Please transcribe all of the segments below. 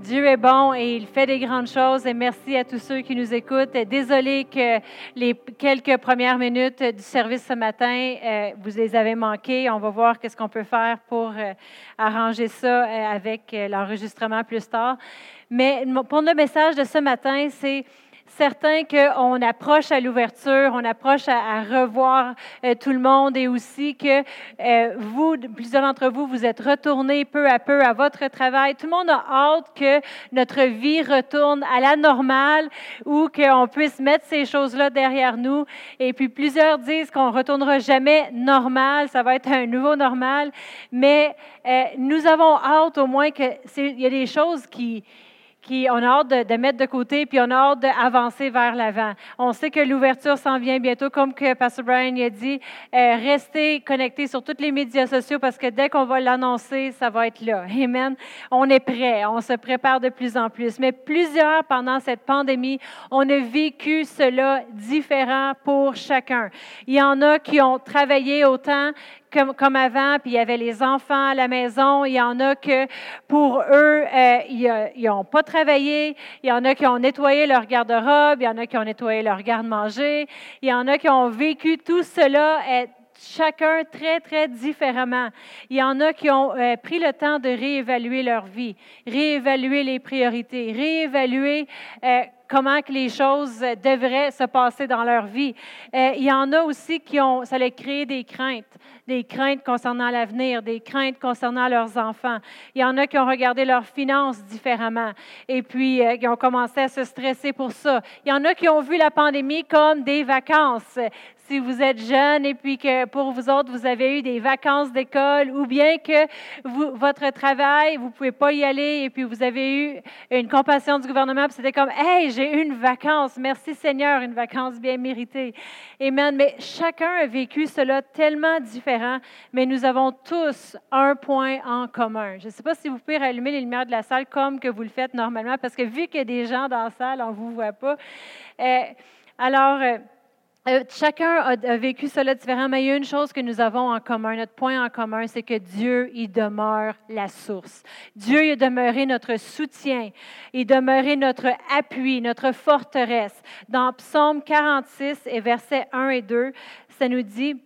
Dieu est bon et il fait des grandes choses. Et merci à tous ceux qui nous écoutent. Désolé que les quelques premières minutes du service ce matin, euh, vous les avez manquées. On va voir qu'est-ce qu'on peut faire pour euh, arranger ça euh, avec l'enregistrement plus tard. Mais pour le message de ce matin, c'est certain qu'on approche à l'ouverture, on approche à, revoir euh, tout le monde et aussi que euh, vous, plusieurs d'entre vous, vous êtes retournés peu à peu à votre travail. Tout le monde a hâte que notre vie retourne à la normale ou qu'on puisse mettre ces choses-là derrière nous. Et puis plusieurs disent qu'on ne retournera jamais normal, ça va être un nouveau normal. Mais euh, nous avons hâte au moins qu'il y a des choses qui on a hâte de, mettre de côté, puis on a hâte d'avancer vers l'avant. On sait que l'ouverture s'en vient bientôt, comme que Pastor Brian a dit, euh, restez connectés sur tous les médias sociaux parce que dès qu'on va l'annoncer, ça va être là. Amen. On est prêt, on se prépare de plus en plus. Mais plusieurs, pendant cette pandémie, on a vécu cela différent pour chacun. Il y en a qui ont travaillé autant comme, avant, puis il y avait les enfants à la maison. Il y en a que pour eux, euh, ils n'ont pas travaillé. Il y en a qui ont nettoyé leur garde-robe. Il y en a qui ont nettoyé leur garde-manger. Il y en a qui ont vécu tout cela. Chacun très, très différemment. Il y en a qui ont euh, pris le temps de réévaluer leur vie, réévaluer les priorités, réévaluer comment que les choses devraient se passer dans leur vie. Euh, il y en a aussi qui ont, ça a créé des craintes, des craintes concernant l'avenir, des craintes concernant leurs enfants. Il y en a qui ont regardé leurs finances différemment et puis euh, qui ont commencé à se stresser pour ça. Il y en a qui ont vu la pandémie comme des vacances si vous êtes jeune et puis que pour vous autres, vous avez eu des vacances d'école ou bien que votre travail, vous ne pouvez pas y aller et puis vous avez eu une compassion du gouvernement, puis c'était comme, hey, j'ai eu une vacance, merci Seigneur, une vacance bien méritée. Amen. Mais chacun a vécu cela tellement différent, mais nous avons tous un point en commun. Je ne sais pas si vous pouvez rallumer les lumières de la salle comme que vous le faites normalement, parce que vu qu'il y a des gens dans la salle, on ne vous voit pas. Euh, alors, euh, euh, chacun a, vécu cela différemment, mais il y a une chose que nous avons en commun, notre point en commun, c'est que Dieu, il demeure la source. Dieu, il est demeuré notre soutien, il demeuré notre appui, notre forteresse. Dans Psaume 46 et versets 1 et 2, ça nous dit,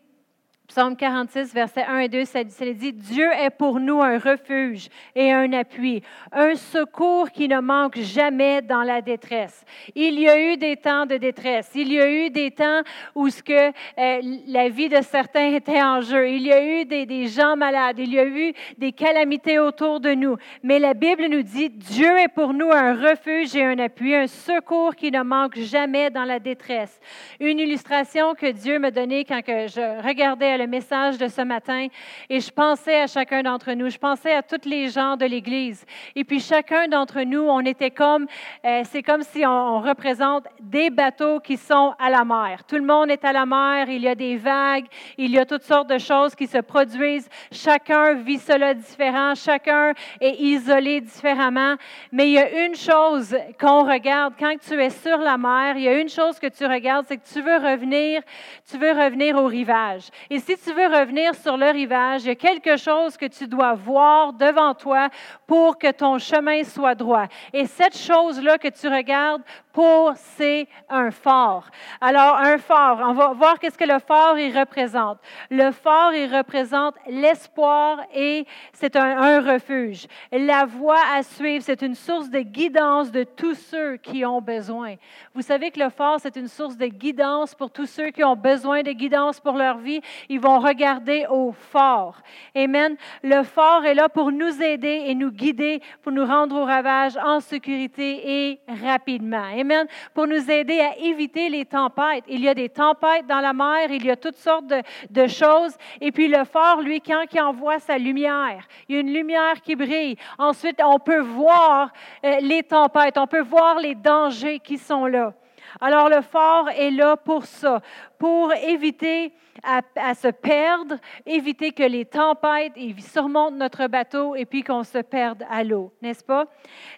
Psaume 46, versets 1 et 2, ça, dit, Dieu est pour nous un refuge et un appui, un secours qui ne manque jamais dans la détresse. Il y a eu des temps de détresse, il y a eu des temps où ce que, euh, la vie de certains était en jeu, il y a eu des, gens malades, il y a eu des calamités autour de nous. Mais la Bible nous dit, Dieu est pour nous un refuge et un appui, un secours qui ne manque jamais dans la détresse. Une illustration que Dieu m'a donnée quand je regardais le message de ce matin et je pensais à chacun d'entre nous. Je pensais à tous les gens de l'Église. Et puis chacun d'entre nous, on était comme, euh, c'est comme si on, représente des bateaux qui sont à la mer. Tout le monde est à la mer, il y a des vagues, il y a toutes sortes de choses qui se produisent. Chacun vit cela différent, chacun est isolé différemment. Mais il y a une chose qu'on regarde quand tu es sur la mer, il y a une chose que tu regardes, c'est que tu veux revenir, tu veux revenir au rivage. Si tu veux revenir sur le rivage, il y a quelque chose que tu dois voir devant toi pour que ton chemin soit droit. Et cette chose-là que tu regardes pour, c'est un phare. Alors, un phare, on va voir qu'est-ce que le phare, il représente. Le phare, il représente l'espoir et c'est un, un, refuge. La voie à suivre, c'est une source de guidance de tous ceux qui ont besoin. Vous savez que le phare, c'est une source de guidance pour tous ceux qui ont besoin de guidance pour leur vie ils vont regarder au fort. Amen. Le fort est là pour nous aider et nous guider, pour nous rendre au ravage en sécurité et rapidement. Amen. Pour nous aider à éviter les tempêtes. Il y a des tempêtes dans la mer, il y a toutes sortes de, choses. Et puis le fort, lui, quand il envoie sa lumière, il y a une lumière qui brille. Ensuite, on peut voir euh, les tempêtes, on peut voir les dangers qui sont là. Alors le fort est là pour ça, pour éviter à, se perdre, éviter que les tempêtes surmontent notre bateau et puis qu'on se perde à l'eau, n'est-ce pas?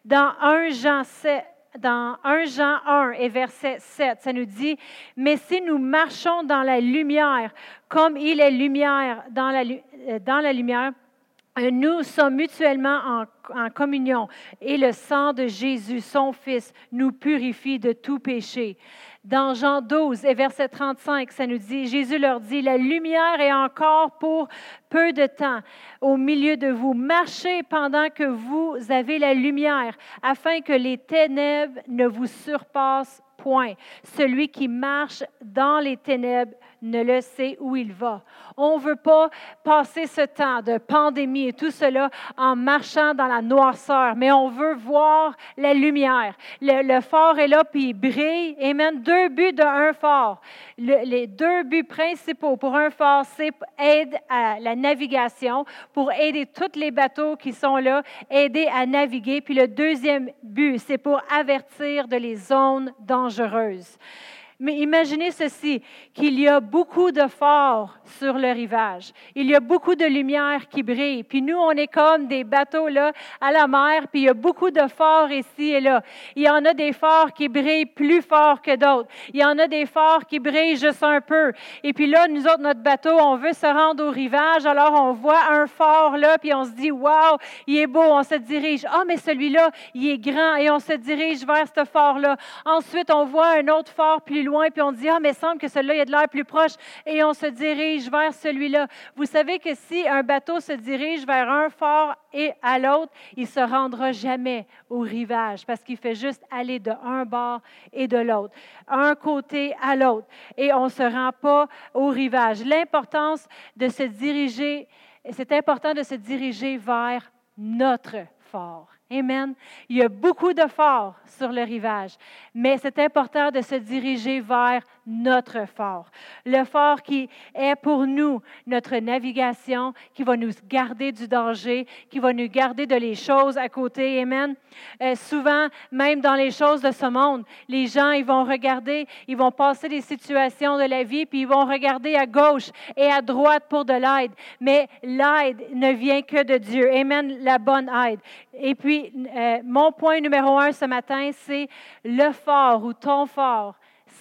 Dans 1 Jean 7, dans 1 Jean 1 et verset 7, ça nous dit, mais si nous marchons dans la lumière, comme il est lumière dans la, euh, dans la lumière, nous sommes mutuellement en, en, communion et le sang de Jésus, son Fils, nous purifie de tout péché. Dans Jean 12 et verset 35, ça nous dit, Jésus leur dit, la lumière est encore pour peu de temps au milieu de vous. Marchez pendant que vous avez la lumière, afin que les ténèbres ne vous surpassent point. Celui qui marche dans les ténèbres ne le sait où il va. On ne veut pas passer ce temps de pandémie et tout cela en marchant dans la noirceur, mais on veut voir la lumière. Le, phare est là, puis il brille. Amen. Deux buts d'un phare. les deux buts principaux pour un phare, c'est aide à la navigation, pour aider tous les bateaux qui sont là, aider à naviguer. Puis le deuxième but, c'est pour avertir de les zones dangereuses. Mais imaginez ceci, qu'il y a beaucoup de phares sur le rivage. Il y a beaucoup de lumière qui brille. Puis nous, on est comme des bateaux là à la mer, puis il y a beaucoup de phares ici et là. Il y en a des phares qui brillent plus fort que d'autres. Il y en a des phares qui brillent juste un peu. Et puis là, nous autres, notre bateau, on veut se rendre au rivage, alors on voit un phare là, puis on se dit, waouh, il est beau, on se dirige. Ah, mais celui-là, il est grand, et on se dirige vers ce phare-là. Ensuite, on voit un autre phare plus loin, puis on dit, ah, mais semble que celui-là, il a de l'air plus proche, et on se dirige vers celui-là. Vous savez que si un bateau se dirige vers un fort et à l'autre, il ne se rendra jamais au rivage, parce qu'il fait juste aller de un bord et de l'autre, un côté à l'autre, et on ne se rend pas au rivage. L'importance de se diriger, c'est important de se diriger vers notre fort. Amen. Il y a beaucoup de forts sur le rivage, mais c'est important de se diriger vers notre fort. Le fort qui est pour nous notre navigation, qui va nous garder du danger, qui va nous garder de les choses à côté. Amen. Euh, souvent, même dans les choses de ce monde, les gens, ils vont regarder, ils vont passer des situations de la vie, puis ils vont regarder à gauche et à droite pour de l'aide. Mais l'aide ne vient que de Dieu. Amen. La bonne aide. Et puis, euh, mon point numéro un ce matin, c'est le fort ou ton fort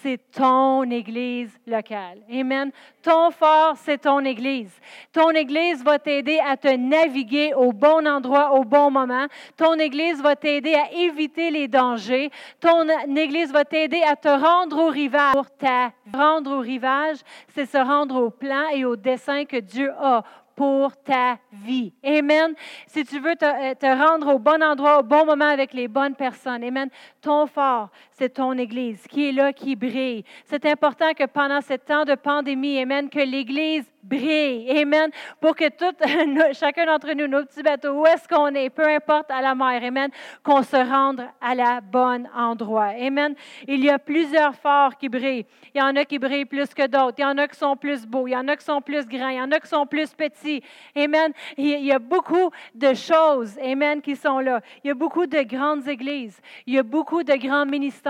c'est ton Église locale. Amen. Ton fort, c'est ton Église. Ton Église va t'aider à te naviguer au bon endroit, au bon moment. Ton Église va t'aider à éviter les dangers. Ton Église va t'aider à te rendre au rivage. Pour ta rendre au rivage, c'est se rendre au plan et au dessein que Dieu a pour ta vie. Amen. Si tu veux te, te, rendre au bon endroit, au bon moment avec les bonnes personnes. Amen. Ton fort, c'est ton Église qui est là, qui brille. C'est important que pendant ce temps de pandémie, Amen, que l'Église brille. Amen. Pour que tout, chacun d'entre nous, nos petits bateaux, où est-ce qu'on est, peu importe à la mer, Amen, qu'on se rende à la bonne endroit. Amen. Il y a plusieurs forts qui brillent. Il y en a qui brillent plus que d'autres. Il y en a qui sont plus beaux. Il y en a qui sont plus grands. Il y en a qui sont plus petits. Amen. Il y a beaucoup de choses, Amen, qui sont là. Il y a beaucoup de grandes églises. Il y a beaucoup de grands ministères.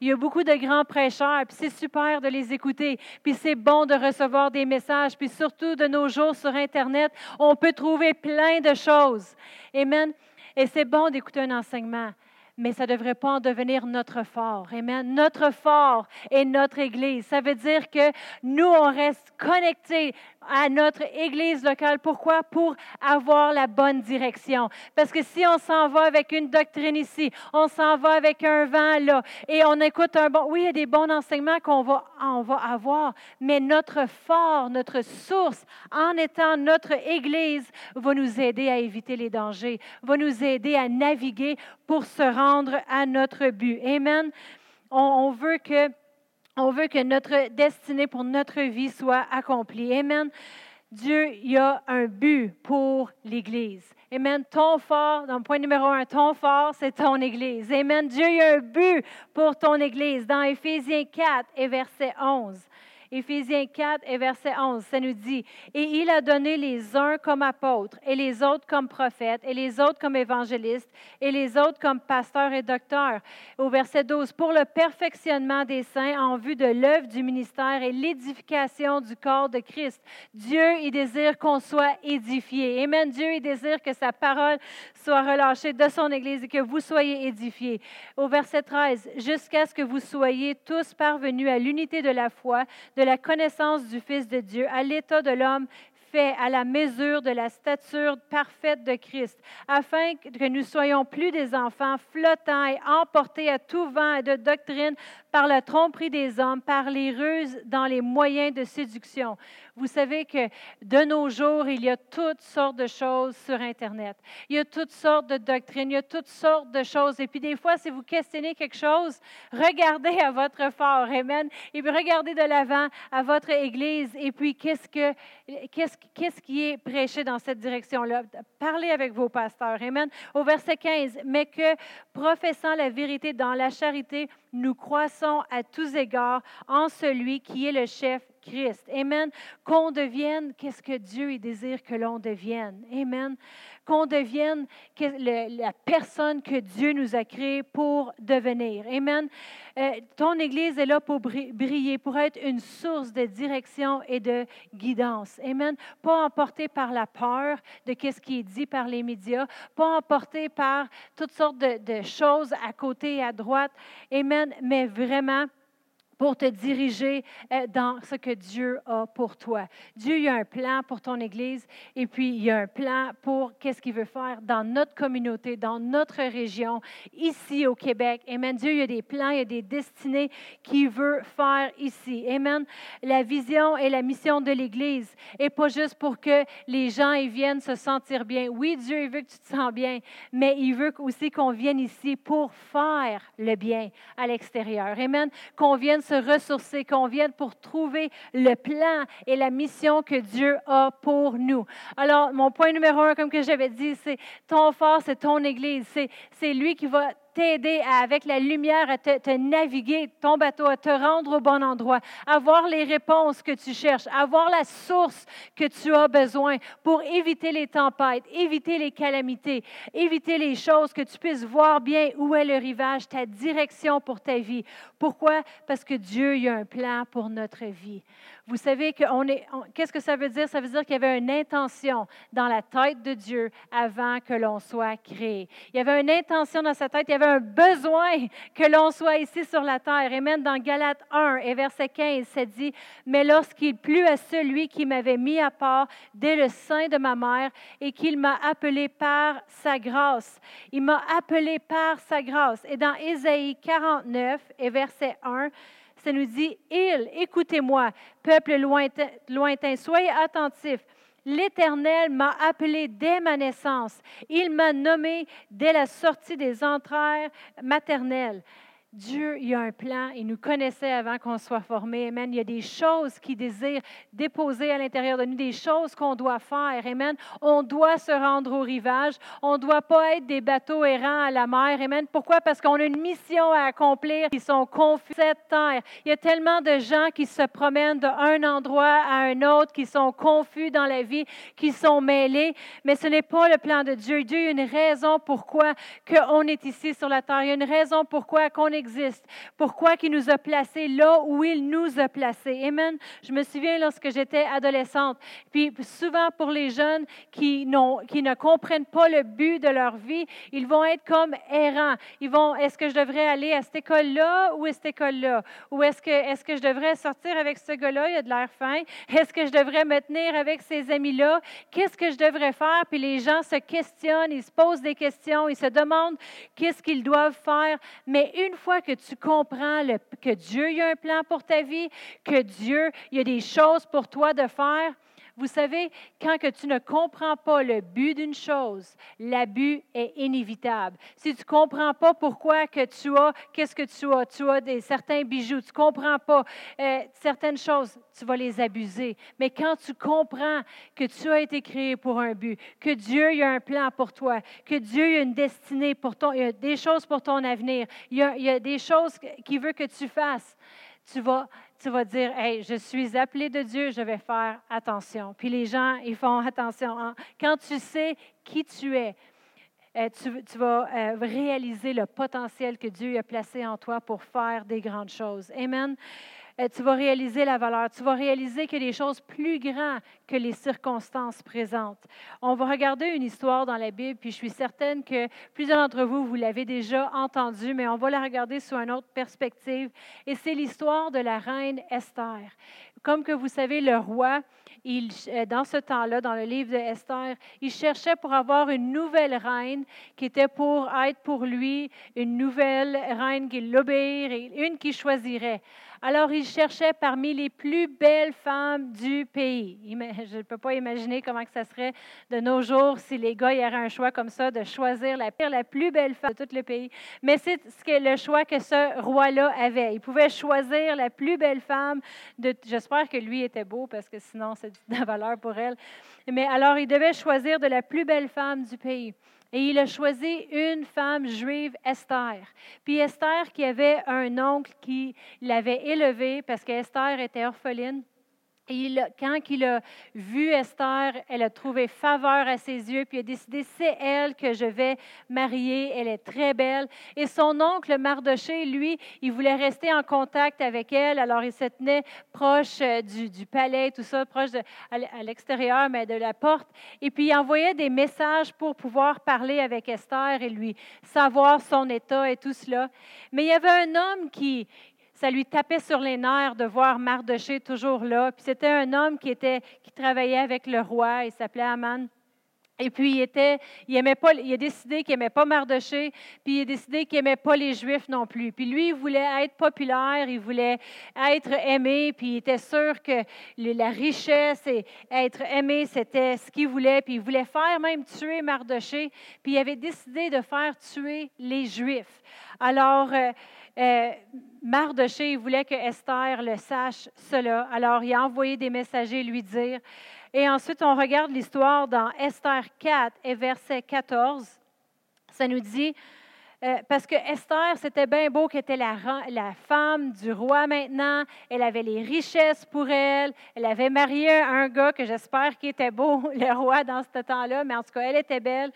Il y a beaucoup de grands prêcheurs. Puis c'est super de les écouter. Puis c'est bon de recevoir des messages. Puis surtout de nos jours sur Internet, on peut trouver plein de choses. Amen. Et c'est bon d'écouter un enseignement mais ça ne devrait pas en devenir notre fort. Amen. Notre fort est notre Église. Ça veut dire que nous, on reste connectés à notre Église locale. Pourquoi? Pour avoir la bonne direction. Parce que si on s'en va avec une doctrine ici, on s'en va avec un vent là, et on écoute un bon... Oui, il y a des bons enseignements qu'on va, on va avoir, mais notre fort, notre source, en étant notre Église, va nous aider à éviter les dangers, va nous aider à naviguer pour se rendre à notre but. Amen. On, veut que, on veut que notre destinée pour notre vie soit accomplie. Amen. Dieu, il y a un but pour l'Église. Amen. Ton fort, dans le point numéro un, ton fort, c'est ton Église. Amen. Dieu, il y a un but pour ton Église. Dans Éphésiens 4 et verset 11. Éphésiens 4 et verset 11, ça nous dit, Et il a donné les uns comme apôtres, et les autres comme prophètes, et les autres comme évangélistes, et les autres comme pasteurs et docteurs. Au verset 12, pour le perfectionnement des saints en vue de l'œuvre du ministère et l'édification du corps de Christ. Dieu, il désire qu'on soit édifié. Amen. Dieu, il désire que sa parole soit relâchée de son Église et que vous soyez édifiés. Au verset 13, jusqu'à ce que vous soyez tous parvenus à l'unité de la foi, de la connaissance du Fils de Dieu, à l'état de l'homme à la mesure de la stature parfaite de Christ, afin que nous soyons plus des enfants flottants et emportés à tout vent de doctrine par la tromperie des hommes, par les ruses dans les moyens de séduction. Vous savez que de nos jours, il y a toutes sortes de choses sur Internet. Il y a toutes sortes de doctrines, il y a toutes sortes de choses. Et puis des fois, si vous questionnez quelque chose, regardez à votre fort, Amen. Et puis regardez de l'avant à votre Église. Et puis qu'est-ce, que, qu'est-ce, qu'est-ce qui est prêché dans cette direction-là? Parlez avec vos pasteurs. Amen. Au verset 15, mais que professant la vérité dans la charité, nous croissons à tous égards en celui qui est le chef Christ. Amen. Qu'on devienne, qu'est-ce que Dieu désire que l'on devienne? Amen. Qu'on devienne la personne que Dieu nous a créée pour devenir. Amen. Euh, ton Église est là pour briller, pour être une source de direction et de guidance. Amen. Pas emporté par la peur de ce qui est dit par les médias, pas emporté par toutes sortes de, de choses à côté et à droite. Amen. Mais vraiment, pour te diriger euh, dans ce que Dieu a pour toi. Dieu il a un plan pour ton Église et puis il y a un plan pour qu'est-ce qu'il veut faire dans notre communauté, dans notre région, ici au Québec. Amen. Dieu il y a des plans, il y a des destinées qu'il veut faire ici. Amen. La vision et la mission de l'Église est pas juste pour que les gens y viennent se sentir bien. Oui, Dieu il veut que tu te sens bien, mais il veut aussi qu'on vienne ici pour faire le bien à l'extérieur. Amen. Qu'on vienne se ressourcer, qu'on vienne pour trouver le plan et la mission que Dieu a pour nous. Alors, mon point numéro un, comme que j'avais dit, c'est ton fort, c'est ton Église. C'est lui qui va t'aider avec la lumière à te, naviguer ton bateau, à te rendre au bon endroit, avoir les réponses que tu cherches, avoir la source que tu as besoin pour éviter les tempêtes, éviter les calamités, éviter les choses, que tu puisses voir bien où est le rivage, ta direction pour ta vie. Pourquoi? Parce que Dieu a un plan pour notre vie. Vous savez qu'on est. Qu'est-ce que ça veut dire? Ça veut dire qu'il y avait une intention dans la tête de Dieu avant que l'on soit créé. Il y avait une intention dans sa tête, il y avait un besoin que l'on soit ici sur la terre. Et même dans Galates 1 et verset 15, c'est dit Mais lorsqu'il plut à celui qui m'avait mis à part dès le sein de ma mère et qu'il m'a appelé par sa grâce, il m'a appelé par sa grâce. Et dans Ésaïe 49 et verset 1, ça nous dit, Il, écoutez-moi, peuple lointain, lointain, soyez attentifs. L'Éternel m'a appelé dès ma naissance. Il m'a nommé dès la sortie des entrailles maternelles. Dieu, il a un plan. Il nous connaissait avant qu'on soit formé. Amen. Il y a des choses qu'il désire déposer à l'intérieur de nous, des choses qu'on doit faire. Amen. On doit se rendre au rivage. On ne doit pas être des bateaux errants à la mer. Amen. Pourquoi? Parce qu'on a une mission à accomplir. Ils sont confus cette terre. Il y a tellement de gens qui se promènent d'un endroit à un autre, qui sont confus dans la vie, qui sont mêlés. Mais ce n'est pas le plan de Dieu. Dieu a une raison pourquoi on est ici sur la terre. Il y a une raison pourquoi qu'on existe Pourquoi il nous a placés là où il nous a placés. Amen. Je me souviens lorsque j'étais adolescente. Puis souvent pour les jeunes qui, qui ne comprennent pas le but de leur vie, ils vont être comme errants. Ils vont, est-ce que je devrais aller à cette école-là ou à cette école-là? Ou est-ce que, est-ce que je devrais sortir avec ce gars-là? Il a de l'air fin. Est-ce que je devrais me tenir avec ces amis-là? Qu'est-ce que je devrais faire? Puis les gens se questionnent, ils se posent des questions, ils se demandent qu'est-ce qu'ils doivent faire. Mais une que tu comprends que Dieu a un plan pour ta vie, que Dieu y a des choses pour toi de faire, vous savez, quand que tu ne comprends pas le but d'une chose, l'abus est inévitable. Si tu ne comprends pas pourquoi que tu as, qu'est-ce que tu as, tu as des, certains bijoux, tu ne comprends pas euh, certaines choses, tu vas les abuser. Mais quand tu comprends que tu as été créé pour un but, que Dieu a un plan pour toi, que Dieu a une destinée pour ton, il y a des choses pour ton avenir, il y a, il y a des choses qu'il veut que tu fasses, tu vas tu vas dire, hey, je suis appelé de Dieu, je vais faire attention. Puis les gens, ils font attention. Quand tu sais qui tu es, euh, tu, vas euh, réaliser le potentiel que Dieu a placé en toi pour faire des grandes choses. Amen. Euh, tu vas réaliser la valeur. Tu vas réaliser a des choses plus grandes que les circonstances présentes. On va regarder une histoire dans la Bible, puis je suis certaine que plusieurs d'entre vous, vous l'avez déjà entendue, mais on va la regarder sous une autre perspective. Et c'est l'histoire de la reine Esther. Comme que vous savez, le roi, euh, dans ce temps-là, dans le livre de Esther, il cherchait pour avoir une nouvelle reine qui était pour être pour lui une nouvelle reine qui l'obéirait, une qui choisirait. Alors il cherchait parmi les plus belles femmes du pays. Je ne peux pas imaginer comment que ça serait de nos jours si les gars y auraient un choix comme ça de choisir la, la plus belle femme de tout le pays. Mais c'est ce le choix que ce roi-là avait. Il pouvait choisir la plus belle femme. J'espère que lui était beau parce que sinon c'est de la valeur pour elle. Mais alors il devait choisir de la plus belle femme du pays. Et il a choisi une femme juive, Esther. Puis Esther qui avait un oncle qui l'avait élevée parce qu'Esther était orpheline. Quand il a vu Esther, elle a trouvé faveur à ses yeux, puis a décidé, c'est elle que je vais marier, elle est très belle. Et son oncle Mardoché, lui, il voulait rester en contact avec elle, alors il se tenait proche euh, du, palais, tout ça, proche à l'extérieur, mais de la porte. Et puis il envoyait des messages pour pouvoir parler avec Esther et lui savoir son état et tout cela. Mais il y avait un homme qui, ça lui tapait sur les nerfs de voir Mardoché toujours là. Puis c'était un homme qui, était, qui travaillait avec le roi, il s'appelait Aman. Et puis, il, était, il, aimait pas, il a décidé qu'il n'aimait pas Mardoché, puis il a décidé qu'il n'aimait pas les Juifs non plus. Puis lui, il voulait être populaire, il voulait être aimé, puis il était sûr que la richesse et être aimé, c'était ce qu'il voulait. Puis il voulait faire même tuer Mardoché, puis il avait décidé de faire tuer les Juifs. Alors, euh, euh, Mardoché voulait que Esther le sache cela. Alors, il a envoyé des messagers lui dire. Et ensuite, on regarde l'histoire dans Esther 4 et verset 14. Ça nous dit, euh, parce que Esther, c'était bien beau qu'elle était la, femme du roi maintenant. Elle avait les richesses pour elle. Elle avait marié un gars que j'espère qu'il était beau, le roi, dans ce temps-là, mais en tout cas, elle était belle.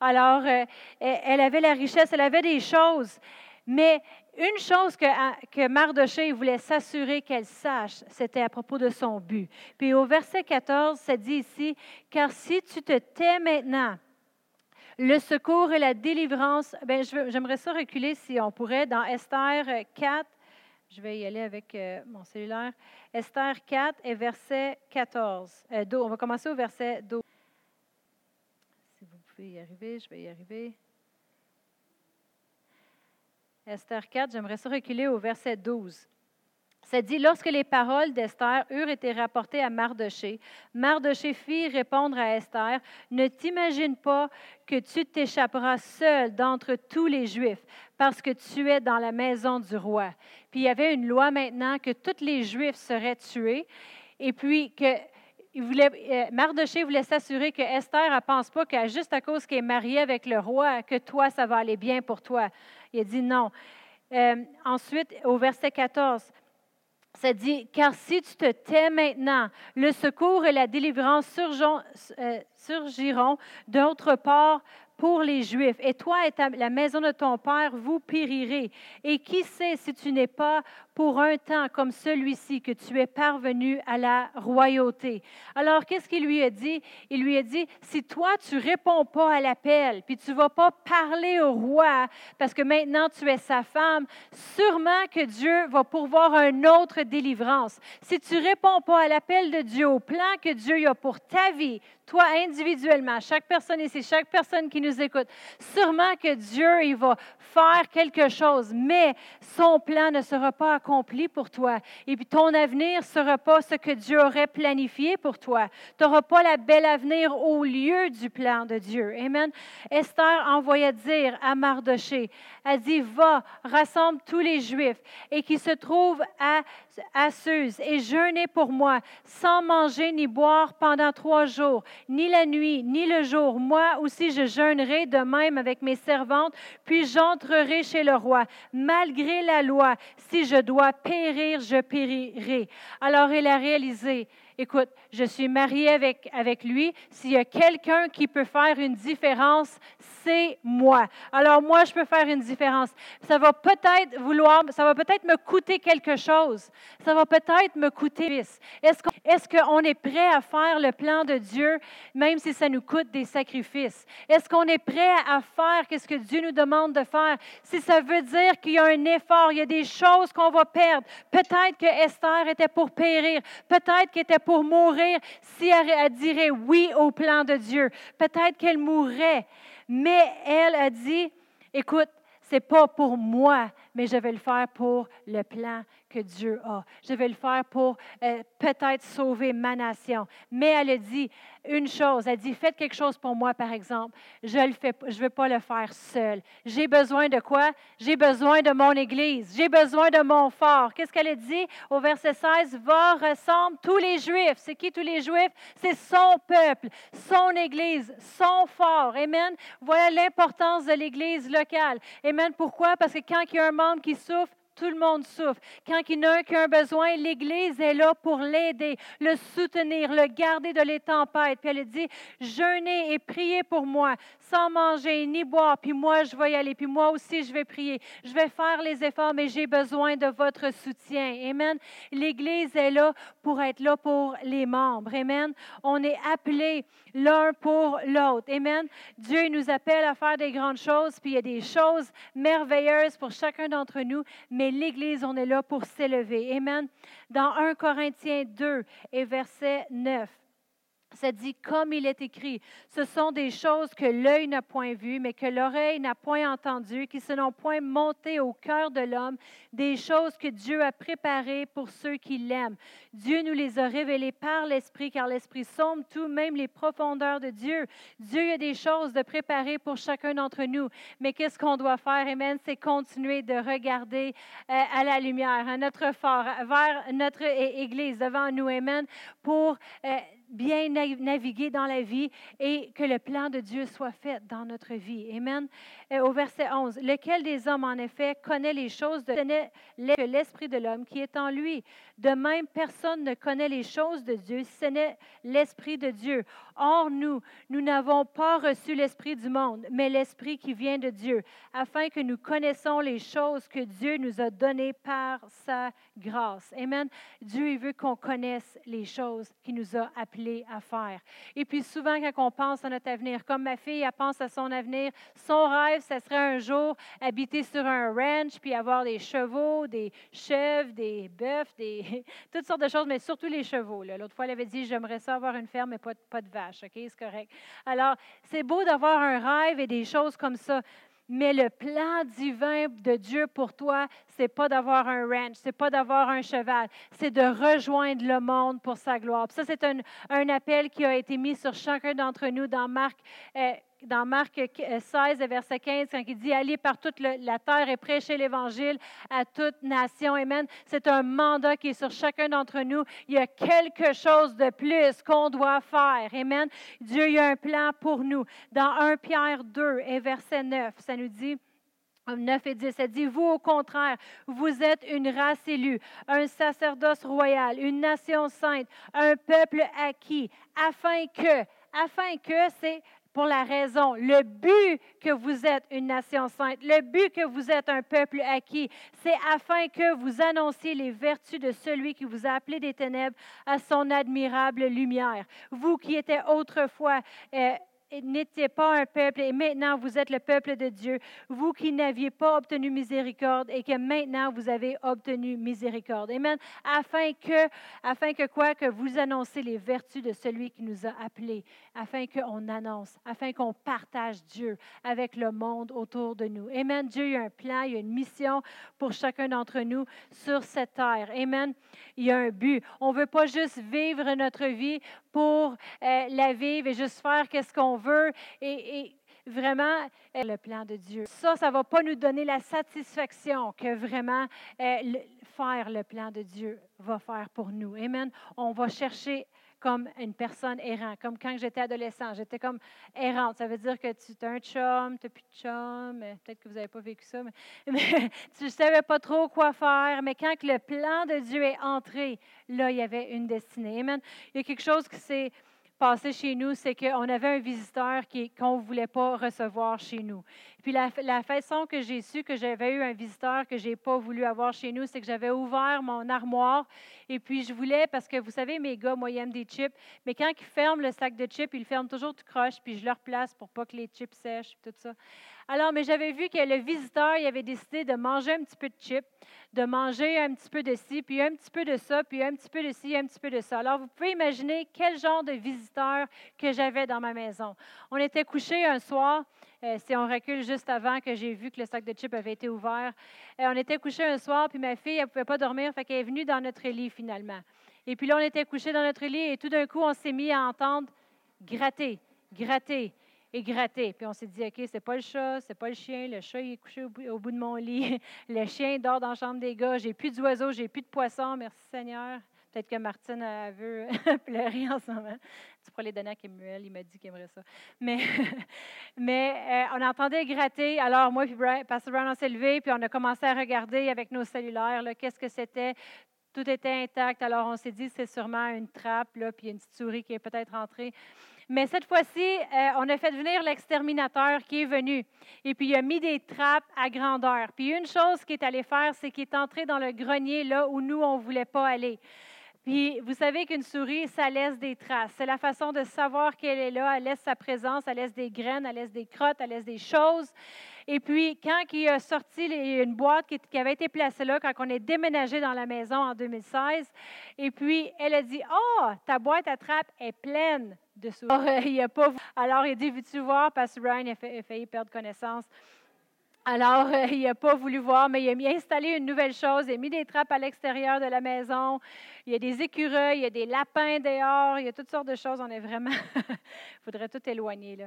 Alors, euh, elle avait la richesse, elle avait des choses. Mais une chose que, que Mardoché voulait s'assurer qu'elle sache, c'était à propos de son but. Puis au verset 14, ça dit ici, car si tu te tais maintenant, le secours et la délivrance, ben, j'aimerais ça reculer si on pourrait dans Esther 4. Je vais y aller avec euh, mon cellulaire. Esther 4 et verset 14. Euh, on va commencer au verset 12. Si vous pouvez y arriver, je vais y arriver. Esther 4, j'aimerais ça reculer au verset 12. Ça dit, lorsque les paroles d'Esther eurent été rapportées à Mardoché, Mardoché fit répondre à Esther, ne t'imagine pas que tu t'échapperas seul d'entre tous les Juifs, parce que tu es dans la maison du roi. Puis il y avait une loi maintenant que tous les Juifs seraient tués, et puis que il voulait, euh, Mardoché voulait s'assurer que Esther ne pense pas que juste à cause qu'elle est mariée avec le roi, que toi, ça va aller bien pour toi. Il a dit non. Euh, ensuite, au verset 14, ça dit, car si tu te tais maintenant, le secours et la délivrance euh, surgiront d'autre part pour les Juifs. Et toi et la maison de ton Père, vous périrez. Et qui sait si tu n'es pas pour un temps comme celui-ci que tu es parvenu à la royauté. Alors, qu'est-ce qu'il lui a dit? Il lui a dit, si toi, tu réponds pas à l'appel, puis tu vas pas parler au roi, parce que maintenant tu es sa femme, sûrement que Dieu va pourvoir une autre délivrance. Si tu réponds pas à l'appel de Dieu, au plan que Dieu a pour ta vie, toi individuellement, chaque personne ici, chaque personne qui nous écoute, sûrement que Dieu, il va faire quelque chose, mais son plan ne sera pas accompli pour toi. Et puis ton avenir ne sera pas ce que Dieu aurait planifié pour toi. Tu n'auras pas la belle avenir au lieu du plan de Dieu. Amen. Esther envoya dire à Mardoché, elle dit, va, rassemble tous les Juifs et qui se trouvent à, à Suse et jeûnez pour moi, sans manger ni boire pendant trois jours ni la nuit, ni le jour. Moi aussi, je jeûnerai de même avec mes servantes, puis j'entrerai chez le roi. Malgré la loi, si je dois périr, je périrai. Alors il a réalisé écoute, je suis mariée avec, avec lui. S'il y a quelqu'un qui peut faire une différence, c'est moi. Alors moi, je peux faire une différence. Ça va peut-être vouloir, ça va peut-être me coûter quelque chose. Ça va peut-être me coûter. Est-ce qu'on est, prêt à faire le plan de Dieu, même si ça nous coûte des sacrifices? Est-ce qu'on est prêt à faire ce que Dieu nous demande de faire? Si ça veut dire qu'il y a un effort, il y a des choses qu'on va perdre. Peut-être que Esther était pour périr. Peut-être qu'elle était pour mourir si elle dirait oui au plan de Dieu. Peut-être qu'elle mourrait. Mais elle a dit, écoute, c'est pas pour moi, mais je vais le faire pour le plan que Dieu a. Je vais le faire pour euh, peut-être sauver ma nation. Mais elle a dit une chose, elle dit, faites quelque chose pour moi, par exemple. Je ne veux pas le faire seul. J'ai besoin de quoi? J'ai besoin de mon Église. J'ai besoin de mon fort. Qu'est-ce qu'elle a dit? Au verset 16? Va, ressemble tous les Juifs. C'est qui tous les Juifs? C'est son peuple, son Église, son fort. Amen. Voilà l'importance de l'Église locale. Amen. Pourquoi? Parce que quand il y a un membre qui souffre, tout le monde souffre. Quand il y en besoin, l'Église est là pour l'aider, le soutenir, le garder de les tempêtes. Puis elle dit, jeûnez et priez pour moi, sans manger ni boire, puis moi je vais y aller, puis moi aussi je vais prier. Je vais faire les efforts, mais j'ai besoin de votre soutien. Amen. L'Église est là pour être là pour les membres. Amen. On est appelés l'un pour l'autre. Amen. Dieu nous appelle à faire des grandes choses, puis il y a des choses merveilleuses pour chacun d'entre nous, mais l'Église, on est là pour s'élever. Amen. Dans 1 Corinthiens 2 et verset 9, ça dit, comme il est écrit, ce sont des choses que l'œil n'a point vues, mais que l'oreille n'a point entendues, qui se n'ont point monté au cœur de l'homme, des choses que Dieu a préparées pour ceux qui l'aiment. Dieu nous les a révélées par l'Esprit, car l'Esprit sombre tout, même les profondeurs de Dieu. Dieu a des choses de préparer pour chacun d'entre nous. Mais qu'est-ce qu'on doit faire, Amen? C'est continuer de regarder euh, à la lumière, à notre phare, vers notre Église devant nous, Amen, pour... Euh, bien naviguer dans la vie et que le plan de Dieu soit fait dans notre vie. Amen. Euh, au verset 11, lequel des hommes, en effet, connaît les choses de l'esprit de l'homme qui est en lui? De même, personne ne connaît les choses de Dieu si ce n'est l'esprit de Dieu. Or, nous, nous n'avons pas reçu l'esprit du monde, mais l'esprit qui vient de Dieu, afin que nous connaissions les choses que Dieu nous a données par sa grâce. Amen. Dieu, il veut qu'on connaisse les choses qu'il nous a appelés à faire. Et puis souvent, quand on pense à notre avenir, comme ma fille, elle pense à son avenir, son rêve, ce serait un jour habiter sur un ranch, puis avoir des chevaux, des chèvres, des bœufs, des, toutes sortes de choses, mais surtout les chevaux. L'autre fois, elle avait dit, j'aimerais ça avoir une ferme, mais pas, pas de vaches. OK, c'est correct. Alors, c'est beau d'avoir un rêve et des choses comme ça. Mais le plan divin de Dieu pour toi, c'est pas d'avoir un ranch, c'est pas d'avoir un cheval, c'est de rejoindre le monde pour sa gloire. ça, c'est un, appel qui a été mis sur chacun d'entre nous dans Marc euh, dans Marc 16, verset 15, quand il dit Allez par toute la terre et prêcher l'Évangile à toute nation. Amen. C'est un mandat qui est sur chacun d'entre nous. Il y a quelque chose de plus qu'on doit faire. Amen. Dieu a un plan pour nous. Dans 1 Pierre 2 et verset 9, ça nous dit 9 et 10, ça dit, vous au contraire, vous êtes une race élue, un sacerdoce royal, une nation sainte, un peuple acquis, afin que, afin que, c'est pour la raison, le but que vous êtes une nation sainte, le but que vous êtes un peuple acquis, c'est afin que vous annonciez les vertus de celui qui vous a appelé des ténèbres à son admirable lumière. Vous qui étiez autrefois euh, n'étiez pas un peuple et maintenant vous êtes le peuple de Dieu, vous qui n'aviez pas obtenu miséricorde et que maintenant vous avez obtenu miséricorde. Amen. Afin que, afin que quoi? Que vous annoncez les vertus de celui qui nous a appelés, afin qu'on annonce, afin qu'on partage Dieu avec le monde autour de nous. Amen. Dieu a un plan, il y a une mission pour chacun d'entre nous sur cette terre. Amen. Il y a un but. On ne veut pas juste vivre notre vie pour euh, la vivre et juste faire qu'est-ce qu'on veut et, vraiment euh, le plan de Dieu. Ça, ça ne va pas nous donner la satisfaction que vraiment euh, faire le plan de Dieu va faire pour nous. Amen. On va chercher comme une personne errante, comme quand j'étais adolescent. J'étais comme errante. Ça veut dire que tu as un chum, tu n'as plus de chum. Peut-être que vous n'avez pas vécu ça, mais, tu ne savais pas trop quoi faire. Mais quand le plan de Dieu est entré, là, il y avait une destinée. Amen. Il y a quelque chose qui s'est passé chez nous, c'est qu'on avait un visiteur qu'on ne voulait pas recevoir chez nous. Puis la, façon que j'ai su que j'avais eu un visiteur que je n'ai pas voulu avoir chez nous, c'est que j'avais ouvert mon armoire et puis je voulais, parce que vous savez, mes gars, moi, ils aiment des chips, mais quand ils ferment le sac de chips, ils ferment toujours tout croche, puis je leur place pour pas que les chips sèchent, tout ça. Alors, mais j'avais vu que le visiteur, il avait décidé de manger un petit peu de chips, de manger un petit peu de ci, puis un petit peu de ça, puis un petit peu de ci, un petit peu de ça. Alors, vous pouvez imaginer quel genre de visiteur que j'avais dans ma maison. On était couchés un soir, euh, si on recule juste avant que j'ai vu que le sac de chips avait été ouvert. Euh, on était couchés un soir, puis ma fille, elle ne pouvait pas dormir, fait qu'elle est venue dans notre lit finalement. Et puis là, on était couchés dans notre lit, et tout d'un coup, on s'est mis à entendre gratter, gratter et gratter. Puis on s'est dit, OK, c'est pas le chat, c'est pas le chien. Le chat, il est couché au bout, de mon lit. Le chien dort dans la chambre des gars. J'ai plus d'oiseaux, j'ai plus de poissons. Merci Seigneur. Peut-être que Martine veut pleurer en ce moment. Tu pourrais les donner à Kemuel, il m'a dit qu'il aimerait ça. Mais, mais euh, on entendait gratter. Alors, moi et Pastor Brown, on s'est levé, puis on a commencé à regarder avec nos cellulaires qu'est-ce que c'était. Tout était intact. Alors, on s'est dit, c'est sûrement une trappe, là, puis une petite souris qui est peut-être rentrée. Mais cette fois-ci, euh, on a fait venir l'exterminateur qui est venu. Et puis, il a mis des trappes à grandeur. Puis, une chose qu'il est allé faire, c'est qu'il est entré dans le grenier là où nous, on ne voulait pas aller. Puis, vous savez qu'une souris, ça laisse des traces. C'est la façon de savoir qu'elle est là. Elle laisse sa présence, elle laisse des graines, elle laisse des crottes, elle laisse des choses. Et puis, quand il a sorti une boîte qui, avait été placée là, quand on est déménagé dans la maison en 2016, et puis elle a dit Oh, ta boîte à trappe est pleine de souris. Alors, il a pas, alors, il dit Veux-tu voir Parce que Ryan a, failli perdre connaissance. Alors, euh, il n'a pas voulu voir, mais il a mis, installé une nouvelle chose. Il a mis des trappes à l'extérieur de la maison. Il y a des écureuils, il y a des lapins dehors, il y a toutes sortes de choses. On est vraiment. Il faudrait tout éloigner, là.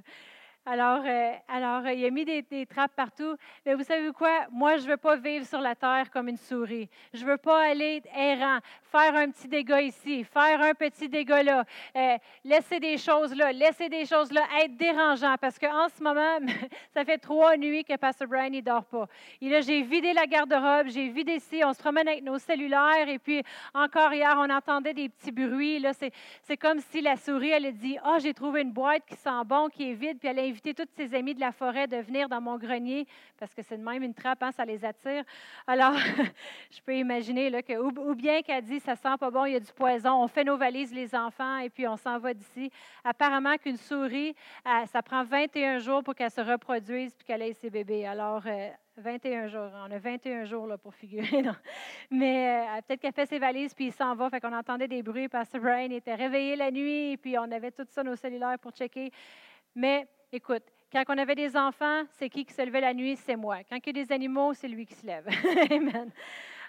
Alors, euh, alors il a mis des, trappes partout. Mais vous savez quoi? Moi, je ne veux pas vivre sur la terre comme une souris. Je ne veux pas aller errant, faire un petit dégât ici, faire un petit dégât là, euh, laisser des choses là, laisser des choses là, être dérangeant. Parce qu'en ce moment, ça fait trois nuits que Pastor Brian ne dort pas. Et là, j'ai vidé la garde-robe, j'ai vidé ici, on se promène avec nos cellulaires. Et puis, encore hier, on entendait des petits bruits. Là, c'est, comme si la souris, elle a dit, ah, oh, j'ai trouvé une boîte qui sent bon, qui est vide, puis elle a invité tous ses amis de la forêt de venir dans mon grenier, parce que c'est de même une trappe, hein, ça les attire. Alors, je peux imaginer là, que, ou, bien qu'elle dit, ça sent pas bon, il y a du poison, on fait nos valises, les enfants, et puis on s'en va d'ici. Apparemment qu'une souris, euh, ça prend 21 jours pour qu'elle se reproduise puis qu'elle ait ses bébés. Alors, 21 euh, jours. On a 21 jours là, pour figurer. Mais euh, peut-être qu'elle fait ses valises puis il s'en va. Fait qu'on entendait des bruits parce que Brian était réveillé la nuit puis on avait tout ça nos cellulaires pour checker. Mais Écoute, quand on avait des enfants, c'est qui qui se levait la nuit? C'est moi. Quand il y a des animaux, c'est lui qui se lève. Amen.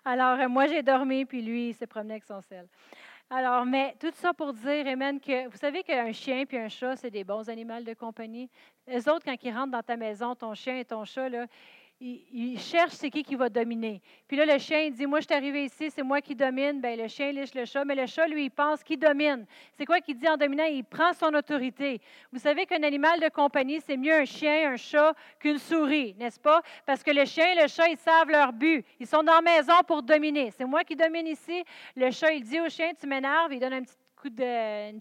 Alors, euh, moi, j'ai dormi, puis lui, il se promenait avec son sel. Alors, mais tout ça pour dire, Amen, que vous savez qu'un chien puis un chat, c'est des bons animaux de compagnie. Les autres, quand ils rentrent dans ta maison, ton chien et ton chat, là, il, cherche c'est qui qui va dominer. Puis là, le chien, il dit, moi, je suis arrivé ici, c'est moi qui domine. Bien, le chien liche le chat, mais le chat, lui, il pense qu'il domine. C'est quoi qu'il dit en dominant? Il prend son autorité. Vous savez qu'un animal de compagnie, c'est mieux un chien, un chat qu'une souris, n'est-ce pas? Parce que le chien et le chat, ils savent leur but. Ils sont dans la maison pour dominer. C'est moi qui domine ici. Le chat, il dit au chien, tu m'énerves, il donne un petit coup de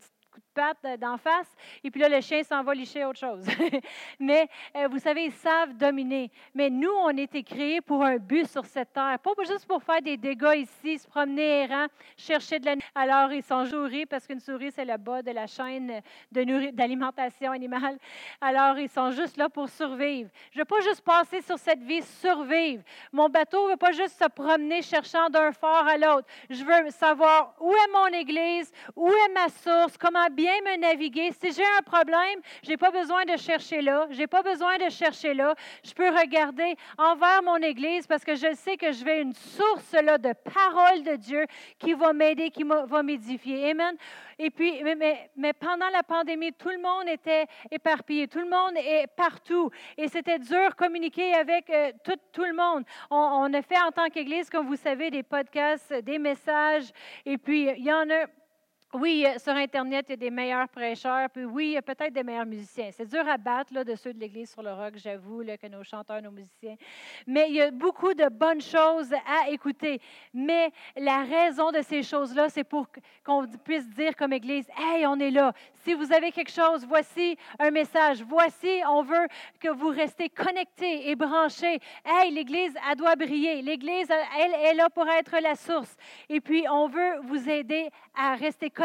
patte d'en face, et puis là, le chien s'en va licher autre chose. Mais euh, vous savez, ils savent dominer. Mais nous, on a été créés pour un but sur cette terre, pas juste pour faire des dégâts ici, se promener errant, chercher de la... Alors, ils sont souris, parce qu'une souris, c'est le bas de la chaîne d'alimentation animale. Alors, ils sont juste là pour survivre. Je ne veux pas juste passer sur cette vie, survivre. Mon bateau ne veut pas juste se promener cherchant d'un fort à l'autre. Je veux savoir où est mon église, où est ma source, comment bien me naviguer. Si j'ai un problème, je n'ai pas besoin de chercher là. Je n'ai pas besoin de chercher là. Je peux regarder envers mon Église parce que je sais que je vais une source là, de parole de Dieu qui va m'aider, qui va m'édifier. Amen. Et puis, mais, mais, pendant la pandémie, tout le monde était éparpillé. Tout le monde est partout. Et c'était dur de communiquer avec euh, tout, tout, le monde. On, on a fait en tant qu'Église, comme vous savez, des podcasts, des messages. Et puis, il y en a oui, sur Internet, il y a des meilleurs prêcheurs, puis oui, il y a peut-être des meilleurs musiciens. C'est dur à battre là, de ceux de l'Église sur le rock, j'avoue, que nos chanteurs, nos musiciens. Mais il y a beaucoup de bonnes choses à écouter. Mais la raison de ces choses-là, c'est pour qu'on puisse dire comme Église, Hey, on est là. Si vous avez quelque chose, voici un message. Voici, on veut que vous restez connectés et branchés. Hey, l'Église, elle doit briller. L'Église, elle est là pour être la source. Et puis, on veut vous aider à rester connectés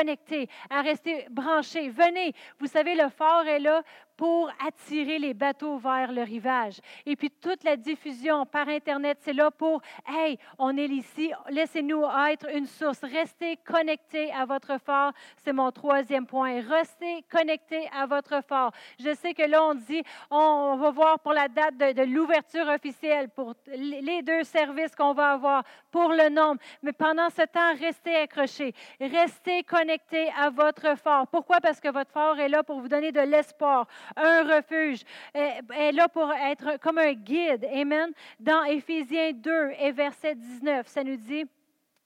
à rester branchés. Venez, vous savez, le fort est là pour attirer les bateaux vers le rivage. Et puis toute la diffusion par Internet, c'est là pour, hey, on est ici, laissez-nous être une source. Restez connectés à votre phare. C'est mon troisième point. Restez connectés à votre phare. Je sais que là, on dit, on va voir pour la date de, l'ouverture officielle, pour les deux services qu'on va avoir, pour le nombre. Mais pendant ce temps, restez accrochés. Restez connectés à votre phare. Pourquoi? Parce que votre phare est là pour vous donner de l'espoir un refuge. Elle est là pour être comme un guide. Amen. Dans Éphésiens 2 et verset 19, ça nous dit,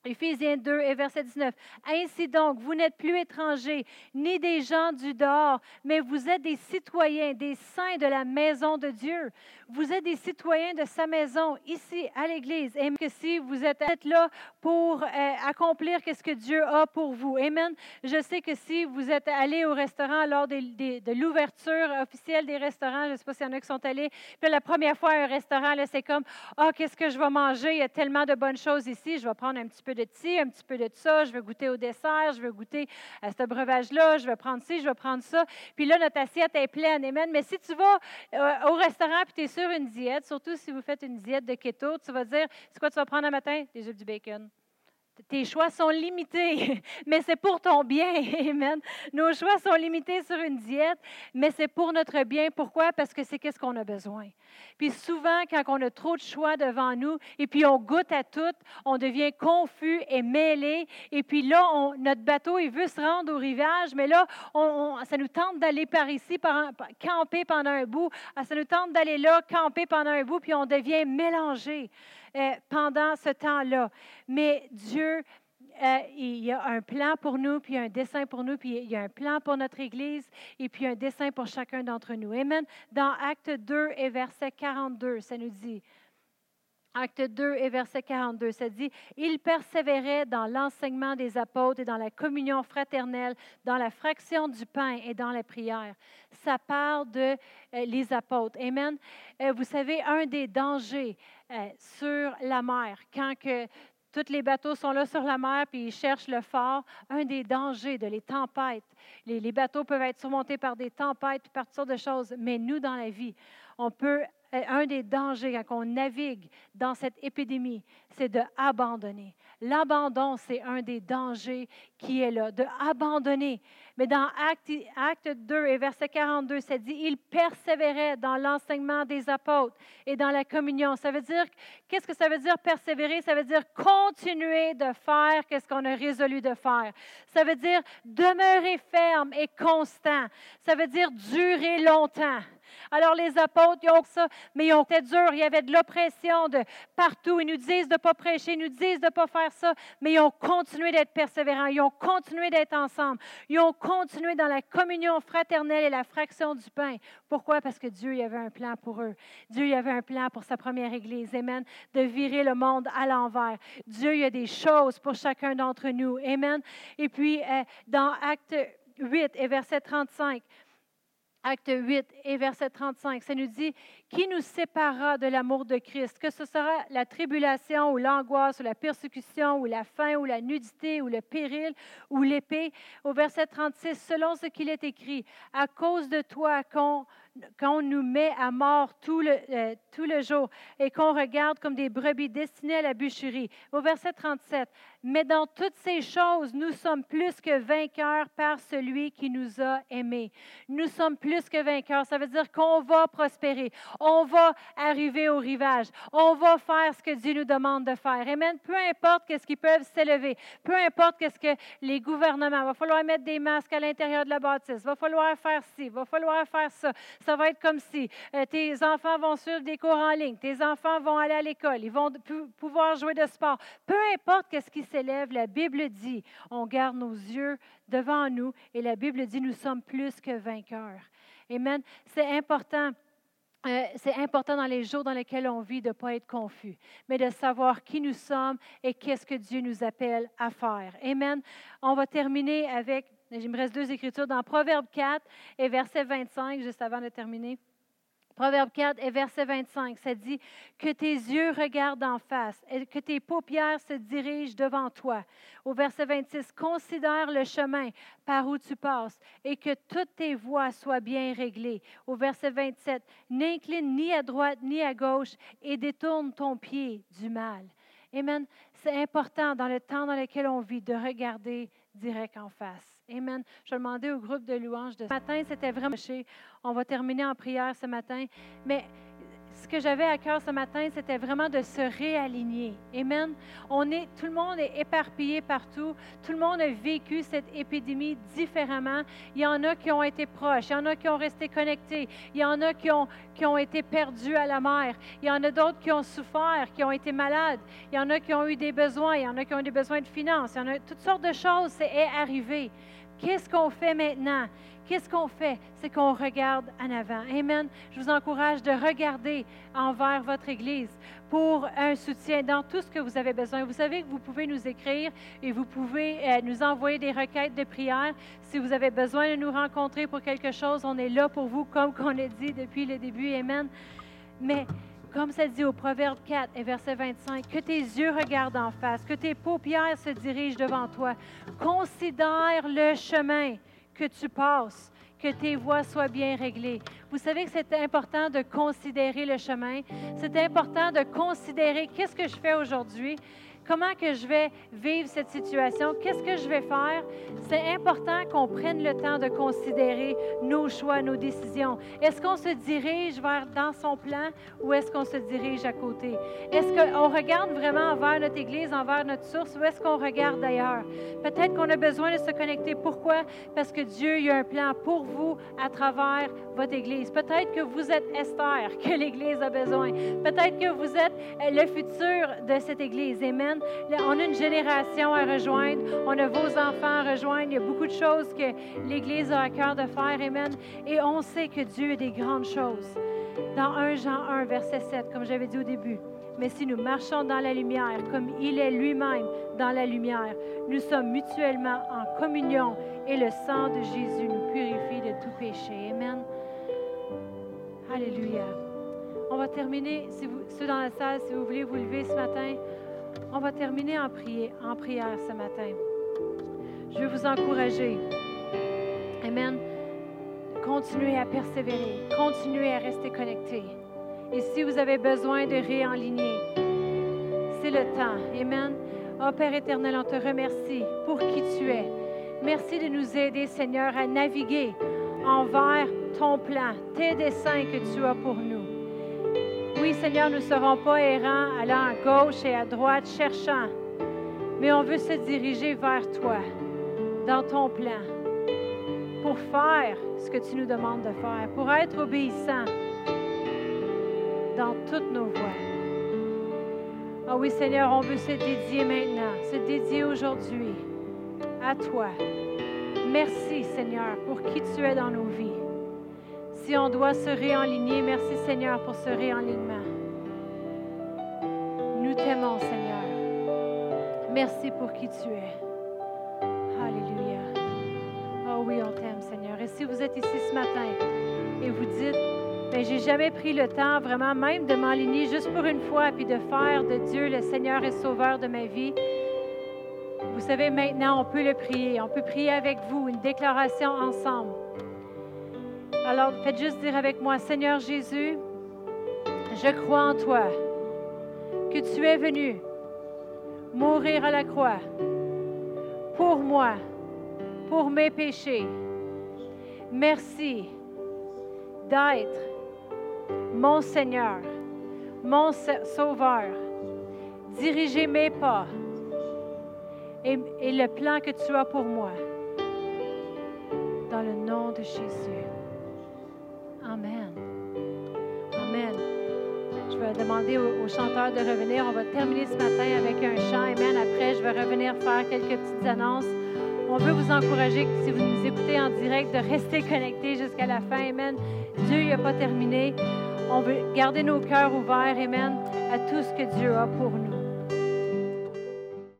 Éphésiens 2 et verset 19. Ainsi donc, vous n'êtes plus étrangers, ni des gens du dehors, mais vous êtes des citoyens, des saints de la maison de Dieu. Vous êtes des citoyens de sa maison, ici à l'Église. Et que si vous êtes là pour euh, accomplir ce que Dieu a pour vous. Amen. Je sais que si vous êtes allé au restaurant lors de l'ouverture officielle des restaurants, je ne sais pas s'il y en a qui sont allés, puis la première fois à un restaurant, c'est comme, ah, qu'est-ce que je vais manger? Il y a tellement de bonnes choses ici, je vais prendre un petit peu de ci, un petit peu de ça, je vais goûter au dessert, je vais goûter à ce breuvage-là, je vais prendre ci, je vais prendre ça. Puis là, notre assiette est pleine, amen. Mais si tu vas euh, au restaurant et tu es sur une diète, surtout si vous faites une diète de keto, tu vas dire, c'est quoi tu vas prendre un matin? Des œufs du bacon. Tes choix sont limités, mais c'est pour ton bien. Amen. Nos choix sont limités sur une diète, mais c'est pour notre bien. Pourquoi? Parce que c'est qu'est-ce qu'on a besoin. Puis souvent, quand on a trop de choix devant nous et puis on goûte à tout, on devient confus et mêlé. Et puis là, notre bateau, il veut se rendre au rivage, mais là, ça nous tente d'aller par ici, par, camper pendant un bout. Ah, ça nous tente d'aller là, camper pendant un bout, puis on devient mélangé. Euh, pendant ce temps-là. Mais Dieu, euh, il y a un plan pour nous, puis un dessin pour nous, puis il y a un plan pour notre Église, et puis un dessin pour chacun d'entre nous. Amen. Dans Acte 2 et verset 42, ça nous dit, Acte 2 et verset 42, ça dit, Il persévérait dans l'enseignement des apôtres et dans la communion fraternelle, dans la fraction du pain et dans la prière. Ça parle de euh, les apôtres. Amen. Euh, vous savez, un des dangers euh, sur la mer, quand que tous les bateaux sont là sur la mer, puis ils cherchent le fort. Un des dangers de les tempêtes. Les, bateaux peuvent être surmontés par des tempêtes, par toutes sortes de choses. Mais nous, dans la vie, on peut un des dangers quand on navigue dans cette épidémie, c'est de abandonner. L'abandon, c'est un des dangers qui est là, de abandonner. Mais dans Acte, Acte 2 et verset 42, ça dit, il persévérait dans l'enseignement des apôtres et dans la communion. Ça veut dire, qu'est-ce que ça veut dire persévérer? Ça veut dire continuer de faire qu'est-ce qu'on a résolu de faire. Ça veut dire demeurer ferme et constant. Ça veut dire durer longtemps. Alors les apôtres, ils ont ça, mais ils ont été durs. Il y avait de l'oppression de partout. Ils nous disent de ne pas prêcher, ils nous disent de ne pas faire ça, mais ils ont continué d'être persévérants. Ils ont continué d'être ensemble. Ils ont continué dans la communion fraternelle et la fraction du pain. Pourquoi? Parce que Dieu y avait un plan pour eux. Dieu y avait un plan pour sa première Église. Amen. De virer le monde à l'envers. Dieu y a des choses pour chacun d'entre nous. Amen. Et puis, euh, dans Acte 8 et verset 35, Acte 8 et verset 35, ça nous dit, qui nous séparera de l'amour de Christ, que ce sera la tribulation ou l'angoisse ou la persécution ou la faim ou la nudité ou le péril ou l'épée. Au verset 36, selon ce qu'il est écrit, à cause de toi qu'on nous met à mort tout le, euh, tout le jour et qu'on regarde comme des brebis destinées à la bûcherie. Au verset 37, mais dans toutes ces choses, nous sommes plus que vainqueurs par celui qui nous a aimés. Nous sommes plus que vainqueurs. Ça veut dire qu'on va prospérer. On va arriver au rivage. On va faire ce que Dieu nous demande de faire. Amen. Peu importe qu'est-ce qui peuvent s'élever. Peu importe qu'est-ce que les gouvernements. Il va falloir mettre des masques à l'intérieur de la bâtisse. Il va falloir faire ci. Il va falloir faire ça Ça va être comme si euh, tes enfants vont suivre des cours en ligne, tes enfants vont aller à l'école, ils vont pouvoir jouer de sport. Peu importe qu'est-ce qui la Bible dit, on garde nos yeux devant nous et la Bible dit, nous sommes plus que vainqueurs. Amen. C'est important. Euh, c'est important dans les jours dans lesquels on vit de ne pas être confus, mais de savoir qui nous sommes et qu'est-ce que Dieu nous appelle à faire. Amen. On va terminer avec, il me reste deux écritures dans Proverbe 4 et verset 25, juste avant de terminer. Proverbe 4 et verset 25, ça dit que tes yeux regardent en face et que tes paupières se dirigent devant toi. Au verset 26, considère le chemin par où tu passes et que toutes tes voies soient bien réglées. Au verset 27, n'incline ni à droite ni à gauche et détourne ton pied du mal. Amen. C'est important dans le temps dans lequel on vit de regarder direct en face. Amen. Je demander au groupe de louanges de ce matin, c'était vraiment. On va terminer en prière ce matin, mais ce que j'avais à cœur ce matin, c'était vraiment de se réaligner. Amen. On est, tout le monde est éparpillé partout. Tout le monde a vécu cette épidémie différemment. Il y en a qui ont été proches, il y en a qui ont resté connectés, il y en a qui ont, qui ont été perdus à la mer, il y en a d'autres qui ont souffert, qui ont été malades, il y en a qui ont eu des besoins, il y en a qui ont eu des besoins de finances, il y en a toutes sortes de choses, c'est arrivé. Qu'est-ce qu'on fait maintenant? Qu'est-ce qu'on fait? C'est qu'on regarde en avant. Amen. Je vous encourage de regarder envers votre Église pour un soutien dans tout ce que vous avez besoin. Vous savez que vous pouvez nous écrire et vous pouvez euh, nous envoyer des requêtes de prière. Si vous avez besoin de nous rencontrer pour quelque chose, on est là pour vous, comme on a dit depuis le début. Amen. Mais comme ça dit au Proverbe 4 et verset 25, que tes yeux regardent en face, que tes paupières se dirigent devant toi. Considère le chemin que tu passes, que tes voies soient bien réglées. Vous savez que c'est important de considérer le chemin. C'est important de considérer qu'est-ce que je fais aujourd'hui Comment que je vais vivre cette situation? Qu'est-ce que je vais faire? C'est important qu'on prenne le temps de considérer nos choix, nos décisions. Est-ce qu'on se dirige vers dans son plan ou est-ce qu'on se dirige à côté? Est-ce qu'on regarde vraiment vers notre Église, envers notre source ou est-ce qu'on regarde ailleurs? Peut-être qu'on a besoin de se connecter. Pourquoi? Parce que Dieu a un plan pour vous à travers votre Église. Peut-être que vous êtes Esther, que l'Église a besoin. Peut-être que vous êtes le futur de cette Église. Amen. On a une génération à rejoindre. On a vos enfants à rejoindre. Il y a beaucoup de choses que l'Église a à cœur de faire. Amen. Et on sait que Dieu a des grandes choses. Dans 1 Jean 1, verset 7, comme j'avais dit au début. Mais si nous marchons dans la lumière, comme il est lui-même dans la lumière, nous sommes mutuellement en communion et le sang de Jésus nous purifie de tout péché. Amen. Alléluia. On va terminer, si ceux dans la salle, si vous voulez vous lever ce matin. On va terminer en, en prière ce matin. Je veux vous encourager. Amen. Continuez à persévérer. Continuez à rester connecté. Et si vous avez besoin de réaligner, c'est le temps. Amen. Oh Père éternel, on te remercie pour qui tu es. Merci de nous aider, Seigneur, à naviguer envers ton plan, tes desseins que tu as pour nous. Seigneur, nous ne serons pas errants, allant à gauche et à droite, cherchant, mais on veut se diriger vers toi, dans ton plan, pour faire ce que tu nous demandes de faire, pour être obéissant dans toutes nos voies. Ah oui, Seigneur, on veut se dédier maintenant, se dédier aujourd'hui à toi. Merci, Seigneur, pour qui tu es dans nos vies. Si on doit se réaligner, merci Seigneur pour ce réalignement. T'aimons Seigneur. Merci pour qui tu es. Alléluia. Oh oui, on t'aime Seigneur. Et si vous êtes ici ce matin et vous dites, mais j'ai jamais pris le temps vraiment même de m'aligner juste pour une fois puis de faire de Dieu le Seigneur et Sauveur de ma vie. Vous savez, maintenant, on peut le prier. On peut prier avec vous une déclaration ensemble. Alors faites juste dire avec moi, Seigneur Jésus, je crois en toi, que tu es venu mourir à la croix pour moi, pour mes péchés. Merci d'être mon Seigneur, mon Sauveur. Dirigez mes pas et, et le plan que tu as pour moi. Dans le nom de Jésus. Amen. Amen. Je vais demander aux, chanteurs de revenir. On va terminer ce matin avec un chant. Amen. Après, je vais revenir faire quelques petites annonces. On veut vous encourager, si vous nous écoutez en direct, de rester connectés jusqu'à la fin. Amen. Dieu n'a pas terminé. On veut garder nos cœurs ouverts. Amen. À tout ce que Dieu a pour nous.